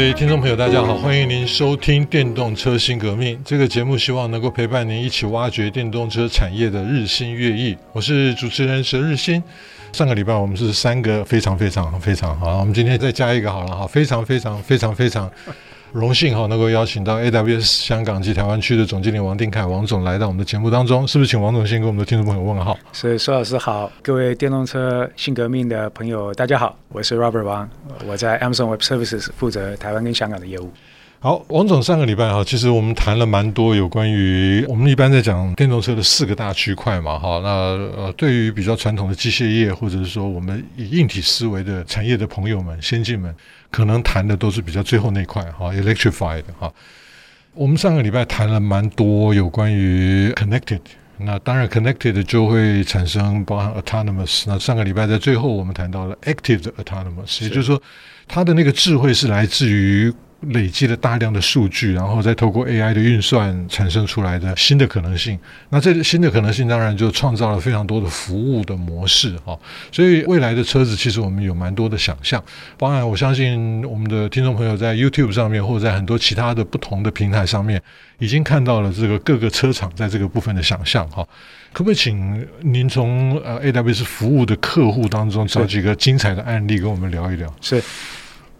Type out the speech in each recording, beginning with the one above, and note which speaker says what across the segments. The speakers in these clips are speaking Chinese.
Speaker 1: 位听众朋友，大家好，欢迎您收听《电动车新革命》这个节目，希望能够陪伴您一起挖掘电动车产业的日新月异。我是主持人佘日新。上个礼拜我们是三个非常非常非常好，我们今天再加一个好了哈，非常非常非常非常。荣幸哈，能够邀请到 AWS 香港及台湾区的总经理王定凯王总来到我们的节目当中，是不是请王总先跟我们的听众朋友问个好？
Speaker 2: 是，苏老师好，各位电动车新革命的朋友大家好，我是 Robert 王，我在 Amazon Web Services 负责台湾跟香港的业务。
Speaker 1: 好，王总上个礼拜哈，其实我们谈了蛮多有关于我们一般在讲电动车的四个大区块嘛哈。那呃，对于比较传统的机械业或者是说我们以硬体思维的产业的朋友们、先进们，可能谈的都是比较最后那块哈，electrified 哈。我们上个礼拜谈了蛮多有关于 connected，那当然 connected 就会产生包含 autonomous。那上个礼拜在最后我们谈到了 active autonomous，也就是说它的那个智慧是来自于。累积了大量的数据，然后再透过 AI 的运算产生出来的新的可能性。那这新的可能性当然就创造了非常多的服务的模式哈。所以未来的车子其实我们有蛮多的想象。当然，我相信我们的听众朋友在 YouTube 上面或者在很多其他的不同的平台上面已经看到了这个各个车厂在这个部分的想象哈。可不可以请您从呃 AWS 服务的客户当中找几个精彩的案例跟我们聊一聊？
Speaker 2: 是。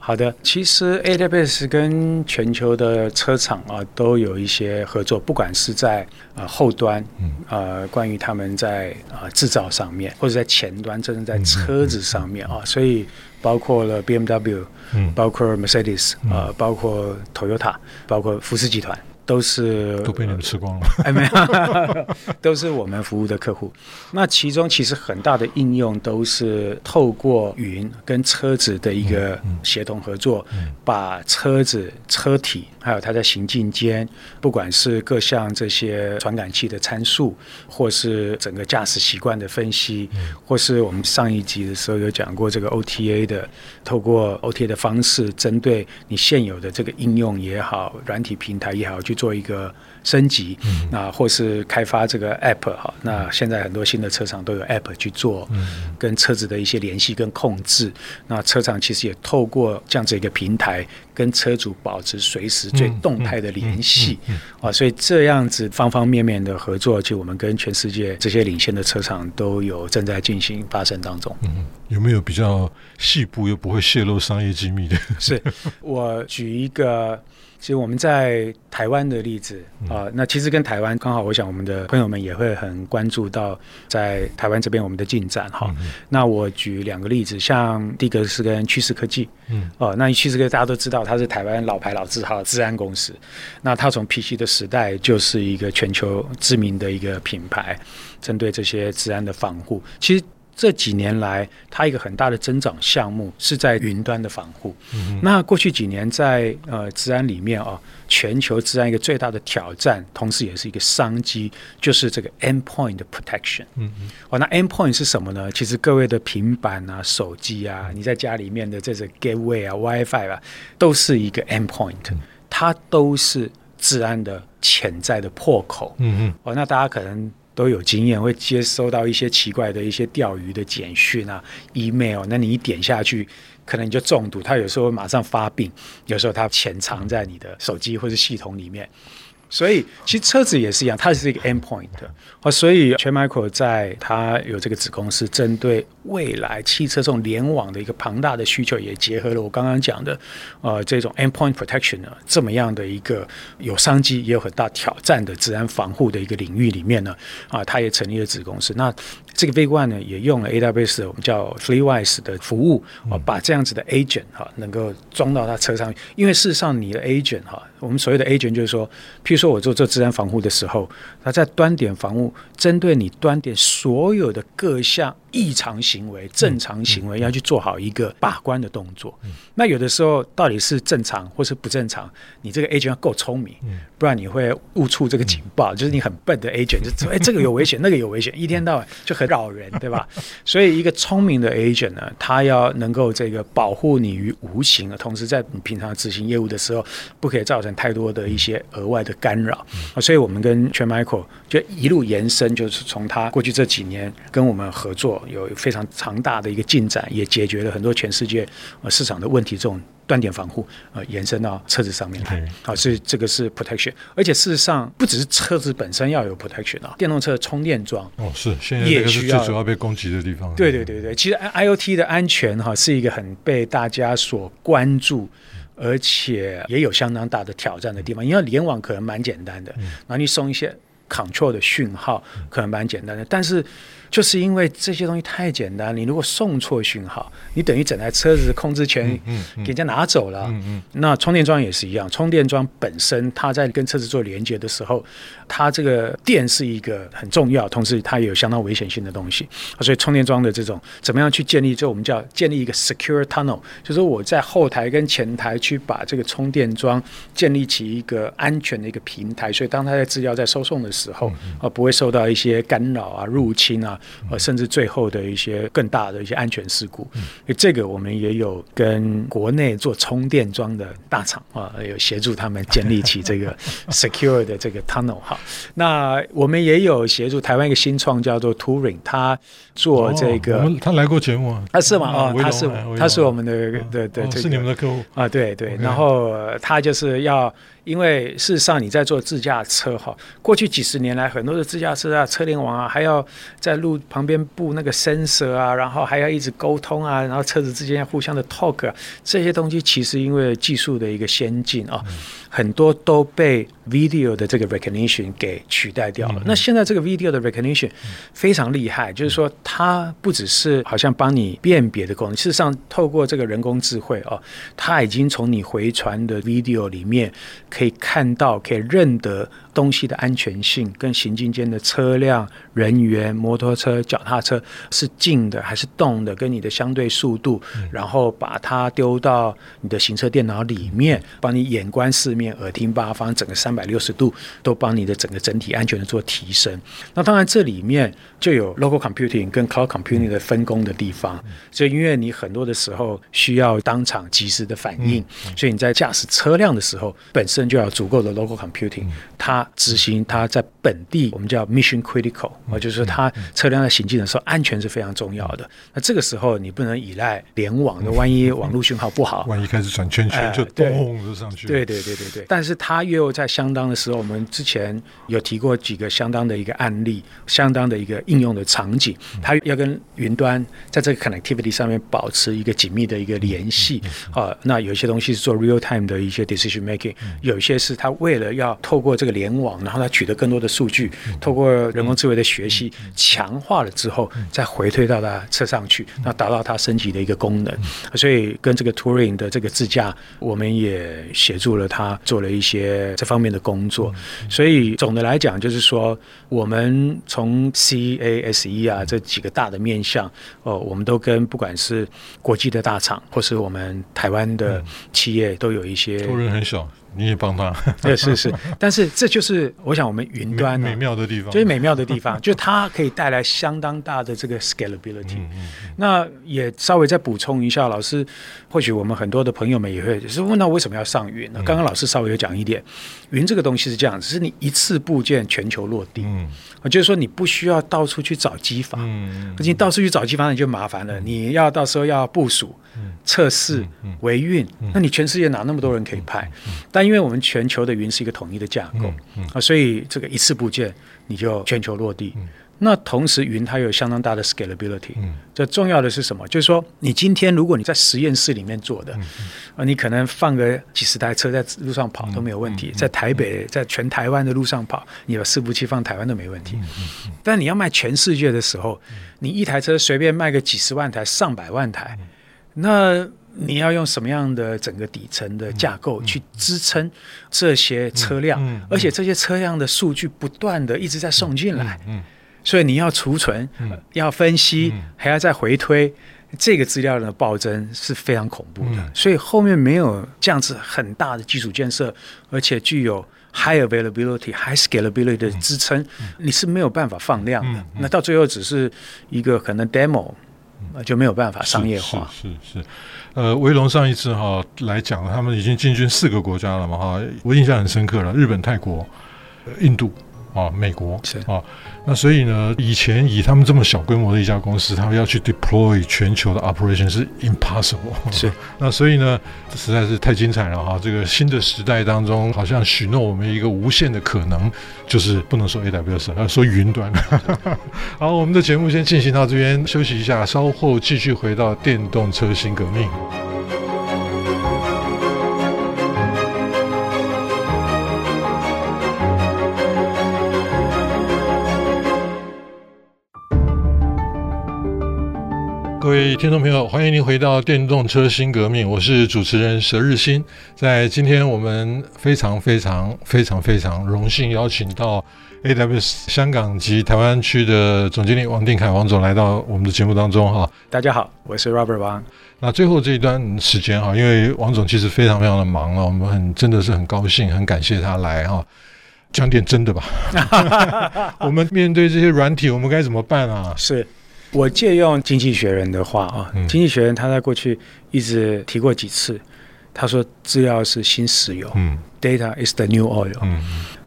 Speaker 2: 好的，其实 AWS 跟全球的车厂啊都有一些合作，不管是在呃后端，呃关于他们在呃制造上面，或者在前端，真正在车子上面啊，所以包括了 BMW，包括 Mercedes，呃，包括 Toyota，包括福斯集团。都是
Speaker 1: 都被你们吃光了，
Speaker 2: 哎，没有，都是我们服务的客户。那其中其实很大的应用都是透过云跟车子的一个协同合作，把车子车体还有它在行进间，不管是各项这些传感器的参数，或是整个驾驶习惯的分析，或是我们上一集的时候有讲过这个 OTA 的，透过 OTA 的方式，针对你现有的这个应用也好，软体平台也好，去。做一个升级，那或是开发这个 app 哈，那现在很多新的车厂都有 app 去做，跟车子的一些联系跟控制。那车厂其实也透过这样子一个平台，跟车主保持随时最动态的联系啊，所以这样子方方面面的合作，就我们跟全世界这些领先的车厂都有正在进行发生当中。
Speaker 1: 嗯，有没有比较细部又不会泄露商业机密的？
Speaker 2: 是我举一个。其实我们在台湾的例子啊，那其实跟台湾刚好，我想我们的朋友们也会很关注到在台湾这边我们的进展哈。那我举两个例子，像第一个是跟趋势科技，嗯，哦，那趋势科技大家都知道，它是台湾老牌老字号的资安公司，那它从 PC 的时代就是一个全球知名的一个品牌，针对这些治安的防护，其实。这几年来，它一个很大的增长项目是在云端的防护。嗯、那过去几年在呃治安里面啊、哦，全球治安一个最大的挑战，同时也是一个商机，就是这个 endpoint 的 protection。嗯嗯。哦，那 endpoint 是什么呢？其实各位的平板啊、手机啊，你在家里面的这个 gateway 啊、WiFi 啊，都是一个 endpoint，它都是治安的潜在的破口。嗯嗯。哦，那大家可能。都有经验，会接收到一些奇怪的一些钓鱼的简讯啊、email，那你一点下去，可能你就中毒。他有时候马上发病，有时候他潜藏在你的手机或者系统里面。所以，其实车子也是一样，它是一个 endpoint。哦，所以全 Micro 在它有这个子公司，针对未来汽车这种联网的一个庞大的需求，也结合了我刚刚讲的，呃，这种 endpoint protection 呢，这么样的一个有商机也有很大挑战的资安防护的一个领域里面呢，啊，它也成立了子公司。那这个 V1 呢，也用了 AWS 我们叫 free wise 的服务，啊，把这样子的 agent 哈，能够装到它车上，因为事实上你的 agent 哈。我们所谓的 agent 就是说，譬如说我做这治安防护的时候，他在端点防护，针对你端点所有的各项异常行为、正常行为，要去做好一个把关的动作。那有的时候到底是正常或是不正常，你这个 agent 要够聪明，不然你会误触这个警报，就是你很笨的 agent 就说，哎，这个有危险，那个有危险，一天到晚就很扰人，对吧？所以一个聪明的 agent 呢，他要能够这个保护你于无形，同时在你平常执行业务的时候，不可以造成太多的一些额外的干扰。啊，所以我们跟 Trend Micro 就一路延伸，就是从他过去这几年跟我们合作，有非常长大的一个进展，也解决了很多全世界呃市场的问题。这种断点防护呃延伸到车子上面来，好，所以这个是 protection。而且事实上，不只是车子本身要有 protection 啊，电动车的充电桩
Speaker 1: 哦是现在也是最主要被攻击的地方。
Speaker 2: 对对对对，其实 IoT 的安全哈是一个很被大家所关注，而且也有相当大的挑战的地方。因为联网可能蛮简单的，然后你送一些 control 的讯号可能蛮简单的，但是。就是因为这些东西太简单，你如果送错讯号，你等于整台车子的控制权给人家拿走了。嗯嗯。那充电桩也是一样，充电桩本身它在跟车子做连接的时候，它这个电是一个很重要，同时它也有相当危险性的东西。所以充电桩的这种怎么样去建立，就我们叫建立一个 secure tunnel，就是我在后台跟前台去把这个充电桩建立起一个安全的一个平台，所以当它在资料在收送的时候，啊不会受到一些干扰啊、入侵啊。呃，甚至最后的一些更大的一些安全事故，这个我们也有跟国内做充电桩的大厂啊，有协助他们建立起这个 secure 的这个 tunnel 哈。那我们也有协助台湾一个新创叫做 Turing，他做这个，
Speaker 1: 哦、他来过节目啊，
Speaker 2: 他是吗？啊，他是他是我们的的的这个
Speaker 1: 是你们的客户
Speaker 2: 啊，对对，然后他就是要。因为事实上，你在做自驾车哈，过去几十年来，很多的自驾车啊、车联网啊，还要在路旁边布那个 sensor 啊，然后还要一直沟通啊，然后车子之间要互相的 talk 啊，这些东西其实因为技术的一个先进啊，很多都被 video 的这个 recognition 给取代掉了。那现在这个 video 的 recognition 非常厉害，就是说它不只是好像帮你辨别的功能，事实上透过这个人工智慧啊，它已经从你回传的 video 里面。可以看到，可以认得。东西的安全性跟行进间的车辆、人员、摩托车、脚踏车是静的还是动的，跟你的相对速度，然后把它丢到你的行车电脑里面，帮你眼观四面、耳听八方，整个三百六十度都帮你的整个整体安全的做提升。那当然这里面就有 local computing 跟 cloud computing 的分工的地方，所以因为你很多的时候需要当场及时的反应，所以你在驾驶车辆的时候本身就要足够的 local computing，它。执行它在本地，我们叫 mission critical，啊，就是说它车辆在行进的时候，安全是非常重要的。那这个时候你不能依赖联网的，万一网络讯号不好，
Speaker 1: 万一开始转圈圈就咚就上去。
Speaker 2: 对对对对对。但是它又在相当的时候，我们之前有提过几个相当的一个案例，相当的一个应用的场景，它要跟云端在这个 connectivity 上面保持一个紧密的一个联系啊。那有一些东西是做 real time 的一些 decision making，有一些是它为了要透过这个联网，然后它取得更多的数据，透过人工智慧的学习强化了之后，再回推到它车上去，那达到它升级的一个功能。所以跟这个 Touring 的这个自驾，我们也协助了他做了一些这方面的工作。所以总的来讲，就是说我们从 C A S E 啊这几个大的面向哦，我们都跟不管是国际的大厂，或是我们台湾的企业，都有一些。
Speaker 1: Turing 很小。你也帮他，
Speaker 2: 对，是是，但是这就是我想我们云端
Speaker 1: 美妙的地方，
Speaker 2: 就是美妙的地方，就是它可以带来相当大的这个 scalability。那也稍微再补充一下，老师，或许我们很多的朋友们也会是问到为什么要上云？呢？刚刚老师稍微有讲一点，云这个东西是这样，只是你一次部件全球落地，嗯，就是说你不需要到处去找机房，嗯，可是你到处去找机房你就麻烦了，你要到时候要部署。测试、维运，那你全世界哪那么多人可以派？但因为我们全球的云是一个统一的架构啊，所以这个一次部件你就全球落地。那同时云它有相当大的 scalability。这重要的是什么？就是说你今天如果你在实验室里面做的，啊，你可能放个几十台车在路上跑都没有问题。在台北，在全台湾的路上跑，你把伺服器放台湾都没问题。但你要卖全世界的时候，你一台车随便卖个几十万台、上百万台。那你要用什么样的整个底层的架构去支撑这些车辆？
Speaker 1: 嗯嗯嗯、
Speaker 2: 而且这些车辆的数据不断的一直在送
Speaker 1: 进来，
Speaker 2: 所以你要储存、
Speaker 1: 嗯、
Speaker 2: 要分析，
Speaker 1: 嗯、
Speaker 2: 还要再回推，这个资料的暴增是非常恐怖的。
Speaker 1: 嗯、
Speaker 2: 所以后面没有这样子很大的基础建设，而且具有 high availability、high scalability 的支撑，你是没有办法放量的。那到最后只是一个可能 demo。就没有办法商业化。
Speaker 1: 是是，是，呃，威龙上一次哈来讲，他们已经进军四个国家了嘛哈，我印象很深刻了，日本、泰国、印度。啊，美国是啊，那所以呢，以前以他们这么小规模的一家公司，他们要去 deploy 全球的 operation 是 impossible。
Speaker 2: 是，
Speaker 1: 那所以呢，这实在是太精彩了哈！这个新的时代当中，好像许诺我们一个无限的可能，就是不能说 AWS，要说云端。好，我们的节目先进行到这边，休息一下，稍后继续回到电动车新革命。各位听众朋友，欢迎您回到电动车新革命，我是主持人佘日新。在今天，我们非常非常非常非常荣幸邀请到 AWS 香港及台湾区的总经理王定凯王总来到我们的节目当中哈。
Speaker 2: 大家好，我是 Robert 王。
Speaker 1: 那最后这一段时间哈，因为王总其实非常非常的忙了，我们很真的是很高兴，很感谢他来哈。讲点真的吧，我们面对这些软体，我们该怎么办啊？
Speaker 2: 是。我借用《经济学人》的话啊，嗯，《经济学人》他在过去一直提过几次，他说资料是新石油，嗯，Data is the new oil。嗯，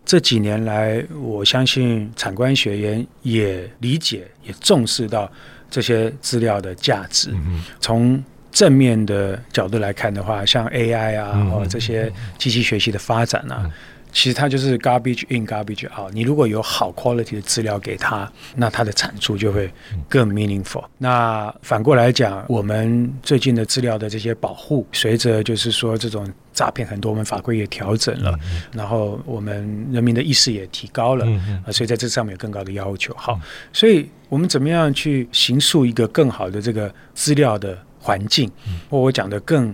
Speaker 2: 这几年来，我相信产官学研也理解、也重视到这些资料的价值。嗯，从正面的角度来看的话，像 AI 啊，或者这些机器学习的发展啊。其实它就是 garbage in garbage out。你如果有好 quality 的资料给他，那它的产出就会更 meaningful。那反过来讲，我们最近的资料的这些保护，随着就是说这种诈骗很多，我们法规也调整了，然后我们人民的意识也提高了，啊，所以在这上面有更高的要求。好，所以我们怎么样去形塑一个更好的这个资料的环境？或我讲的更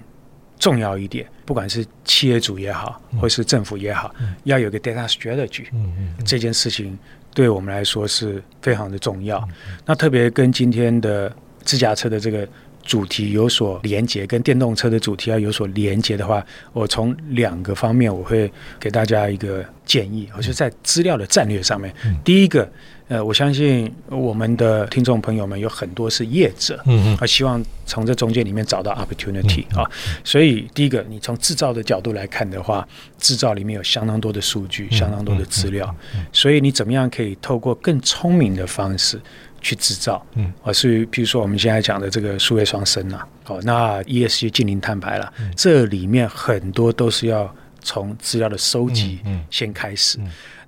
Speaker 2: 重要一点，不管是企业主也好，或是政府也好，嗯、要有个 data strategy，嗯嗯嗯、这件事情对我们来说是非常的重要。嗯、那特别跟今天的自驾车的这个主题有所连接，跟电动车的主题要有所连接的话，我从两个方面我会给大家一个建议，我就在资料的战略上面，嗯、第一个。呃，我相信我们的听众朋友们有很多是业者，嗯嗯，希望从这中间里面找到 opportunity 啊，所以第一个，你从制造的角度来看的话，制造里面有相当多的数据，相当多的资料，所以你怎么样可以透过更聪明的方式去制造，嗯，啊，所以譬如说我们现在讲的这个数位双生啊，好，那 ESG 近零碳排了，这里面很多都是要从资料的收集先开始。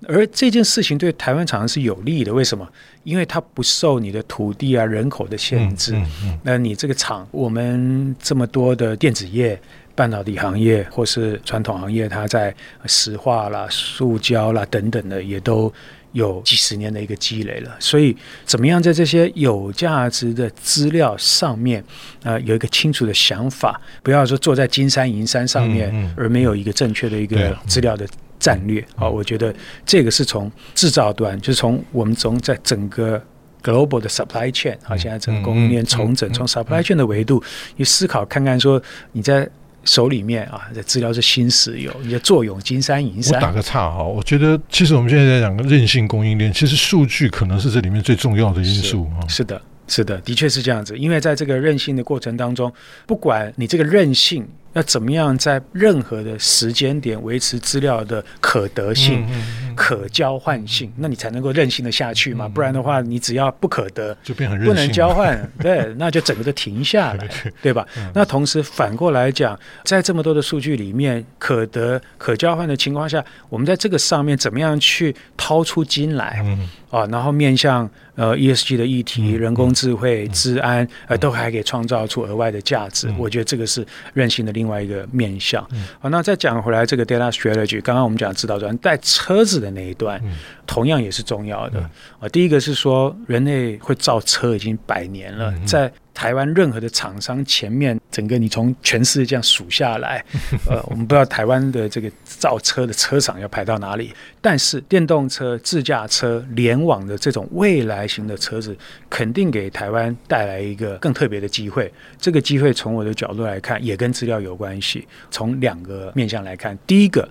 Speaker 2: 而这件事情对台湾厂商是有利的，为什么？因为它不受你的土地啊、人口的限制。嗯嗯嗯、那你这个厂，我们这么多的电子业、半导体行业或是传统行业，它在石化啦、塑胶啦等等的，也都有几十年的一个积累了。所以，怎么样在这些有价值的资料上面，呃，有一个清楚的想法，不要说坐在金山银山上面，嗯嗯、而没有一个正确的一个资料的。战略啊，我觉得这个是从制造端，就是从我们从在整个 global 的 supply chain 啊，现在整个供应链重整，从 supply chain 的维度去思考，看看说你在手里面啊，这资料是新石油，你的作用金山银山。
Speaker 1: 我打个岔哈，我觉得其实我们现在在讲个韧性供应链，其实数据可能是这里面最重要的因素啊。
Speaker 2: 是的，是的，的确是这样子，因为在这个韧性的过程当中，不管你这个韧性。要怎么样在任何的时间点维持资料的可得性、嗯嗯嗯、可交换性，那你才能够任性的下去嘛？嗯、不然的话，你只要不可得，
Speaker 1: 就变很韧性，
Speaker 2: 不能交换，对，那就整个都停下来，对吧？嗯、那同时反过来讲，在这么多的数据里面，可得、可交换的情况下，我们在这个上面怎么样去掏出金来？嗯。啊，然后面向呃 ESG 的议题、人工智慧、治安，呃，都还可以创造出额外的价值。我觉得这个是任性的另外一个面向。好，那再讲回来，这个 data strategy，刚刚我们讲指导端，带车子的那一段，同样也是重要的。啊，第一个是说，人类会造车已经百年了，在台湾任何的厂商前面，整个你从全世界这样数下来，呃，我们不知道台湾的这个造车的车厂要排到哪里。但是电动车、自驾车、联网的这种未来型的车子，肯定给台湾带来一个更特别的机会。这个机会从我的角度来看，也跟资料有关系。从两个面向来看，第一个。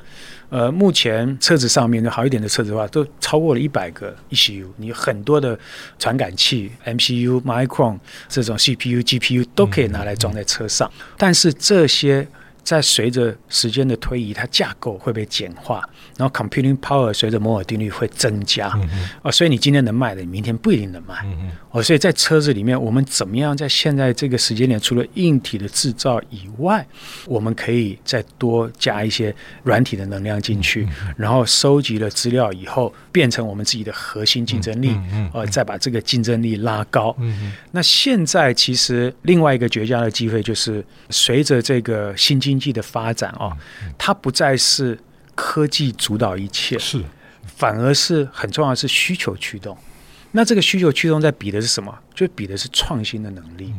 Speaker 2: 呃，目前车子上面的好一点的车子的话，都超过了一百个 ECU，你很多的传感器、MCU、Micron 这种 CPU、GPU 都可以拿来装在车上，但是这些。在随着时间的推移，它架构会被简化，然后 computing power 随着摩尔定律会增加，嗯嗯哦，所以你今天能卖的，你明天不一定能卖，嗯嗯哦，所以在车子里面，我们怎么样在现在这个时间点，除了硬体的制造以外，我们可以再多加一些软体的能量进去，然后收集了资料以后，变成我们自己的核心竞争力，嗯嗯嗯哦，再把这个竞争力拉高。嗯嗯那现在其实另外一个绝佳的机会就是随着这个新经济的发展哦，它不再是科技主导一切，
Speaker 1: 是，
Speaker 2: 反而是很重要的是需求驱动。那这个需求驱动在比的是什么？就比的是创新的能力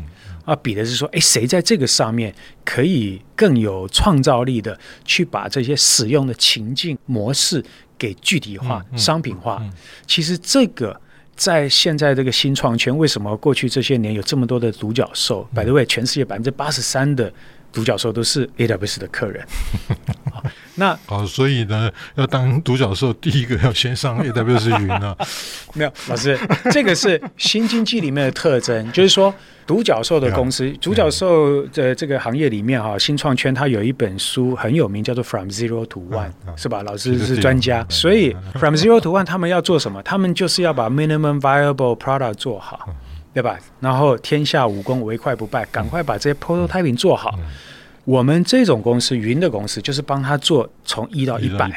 Speaker 2: 啊，比的是说，哎，谁在这个上面可以更有创造力的去把这些使用的情境模式给具体化、商品化。其实这个。在现在这个新创圈，为什么过去这些年有这么多的独角兽？By the way，全世界百分之八十三的独角兽都是 AWS 的客人。那
Speaker 1: 好，所以呢，要当独角兽，第一个要先上 AWS 云啊？
Speaker 2: 没有，老师，这个是新经济里面的特征，就是说独角兽的公司，独角兽的这个行业里面哈，新创圈它有一本书很有名，叫做 From Zero to One，是吧？老师是专家，所以 From Zero to One 他们要做什么？他们就是要把 Minimum Viable Product 做好，对吧？然后天下武功唯快不败，赶快把这些 Prototyping 做好。我们这种公司，云的公司，就是帮他做从一到一百，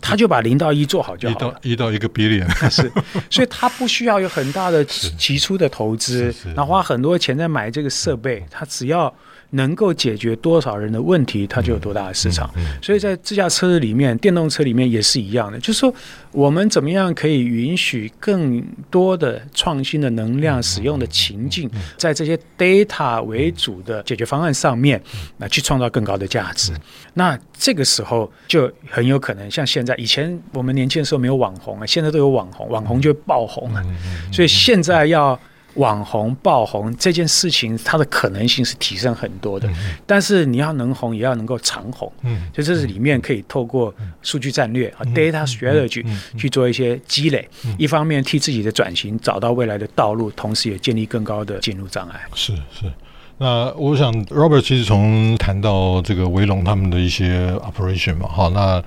Speaker 2: 他就把零到一做好就好了。
Speaker 1: 一到一到一个 billion
Speaker 2: 是，所以他不需要有很大的起初的投资，然后花很多钱在买这个设备，他只要。能够解决多少人的问题，它就有多大的市场。所以在自驾车里面，电动车里面也是一样的，就是说我们怎么样可以允许更多的创新的能量使用的情境，在这些 data 为主的解决方案上面，来去创造更高的价值。那这个时候就很有可能像现在，以前我们年轻的时候没有网红啊，现在都有网红，网红就爆红了。所以现在要。网红爆红这件事情，它的可能性是提升很多的。嗯、但是你要能红，也要能够长红。嗯，所以这是里面可以透过数据战略啊、嗯、，data strategy、去做一些积累。嗯、一方面替自己的转型找到未来的道路，同时也建立更高的进入障碍。
Speaker 1: 是是。那我想，Robert 其实从谈到这个维龙他们的一些 operation 嘛，好，那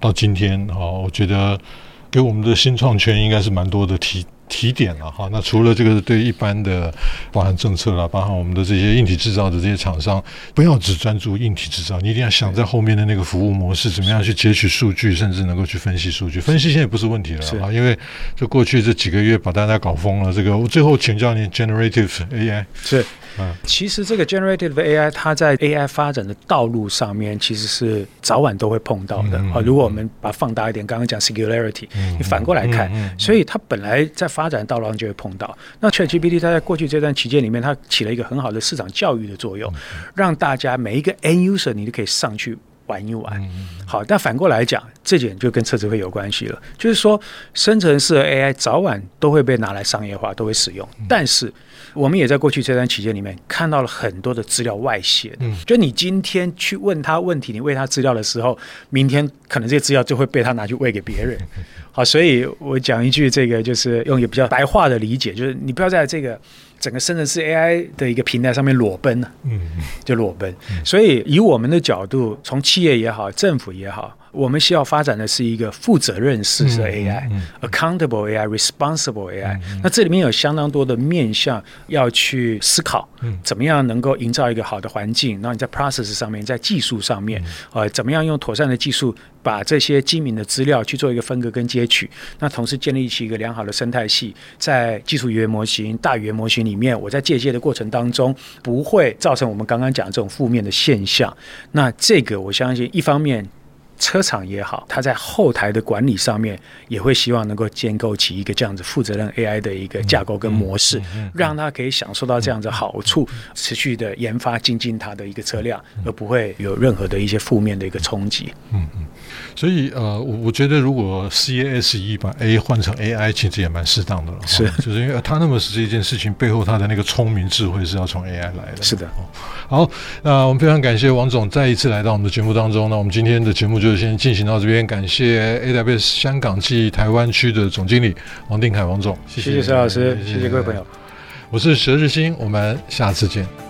Speaker 1: 到今天，好，我觉得给我们的新创圈应该是蛮多的提。提点了哈，那除了这个对一般的，包含政策啦，包含我们的这些硬体制造的这些厂商，不要只专注硬体制造，你一定要想在后面的那个服务模式，怎么样去截取数据，甚至能够去分析数据。分析现在不是问题了啊，因为这过去这几个月把大家搞疯了。这个我最后请教你，Generative AI
Speaker 2: 是。嗯，其实这个 generative AI 它在 AI 发展的道路上面，其实是早晚都会碰到的啊。如果我们把它放大一点，刚刚讲 singularity，你反过来看，所以它本来在发展道路上就会碰到。那 ChatGPT 它在过去这段期间里面，它起了一个很好的市场教育的作用，让大家每一个 end user 你都可以上去玩一玩。好，但反过来讲，这点就跟车子会有关系了，就是说生成式的 AI 早晚都会被拿来商业化，都会使用，但是。我们也在过去这段期间里面看到了很多的资料外泄。嗯，就你今天去问他问题，你喂他资料的时候，明天可能这些资料就会被他拿去喂给别人。好，所以我讲一句这个，就是用一个比较白话的理解，就是你不要在这个整个生成式 AI 的一个平台上面裸奔呢。嗯，就裸奔。所以以我们的角度，从企业也好，政府也好。我们需要发展的是一个负责任式的 AI，accountable AI，responsible AI。那这里面有相当多的面向要去思考，怎么样能够营造一个好的环境？然后你在 process 上面，在技术上面，呃，怎么样用妥善的技术把这些机敏的资料去做一个分割跟截取？那同时建立起一个良好的生态系，在技术语言模型、大语言模型里面，我在借鉴的过程当中，不会造成我们刚刚讲的这种负面的现象。那这个我相信，一方面。车厂也好，它在后台的管理上面也会希望能够建构起一个这样子负责任 AI 的一个架构跟模式，让它可以享受到这样子好处，持续的研发精进它的一个车辆，而不会有任何的一些负面的一个冲击。
Speaker 1: 嗯嗯。所以呃，我我觉得如果 CASE 把 A 换成 AI，其实也蛮适当的了。
Speaker 2: 是，
Speaker 1: 就是因为他那么实际一件事情背后，他的那个聪明智慧是要从 AI 来的。
Speaker 2: 是的。
Speaker 1: 好，那我们非常感谢王总再一次来到我们的节目当中。那我们今天的节目就先进行到这边，感谢 AWS 香港暨台湾区的总经理王定凯王总，谢谢
Speaker 2: 石老师，谢谢各位朋友，
Speaker 1: 我是佘日新，我们下次见。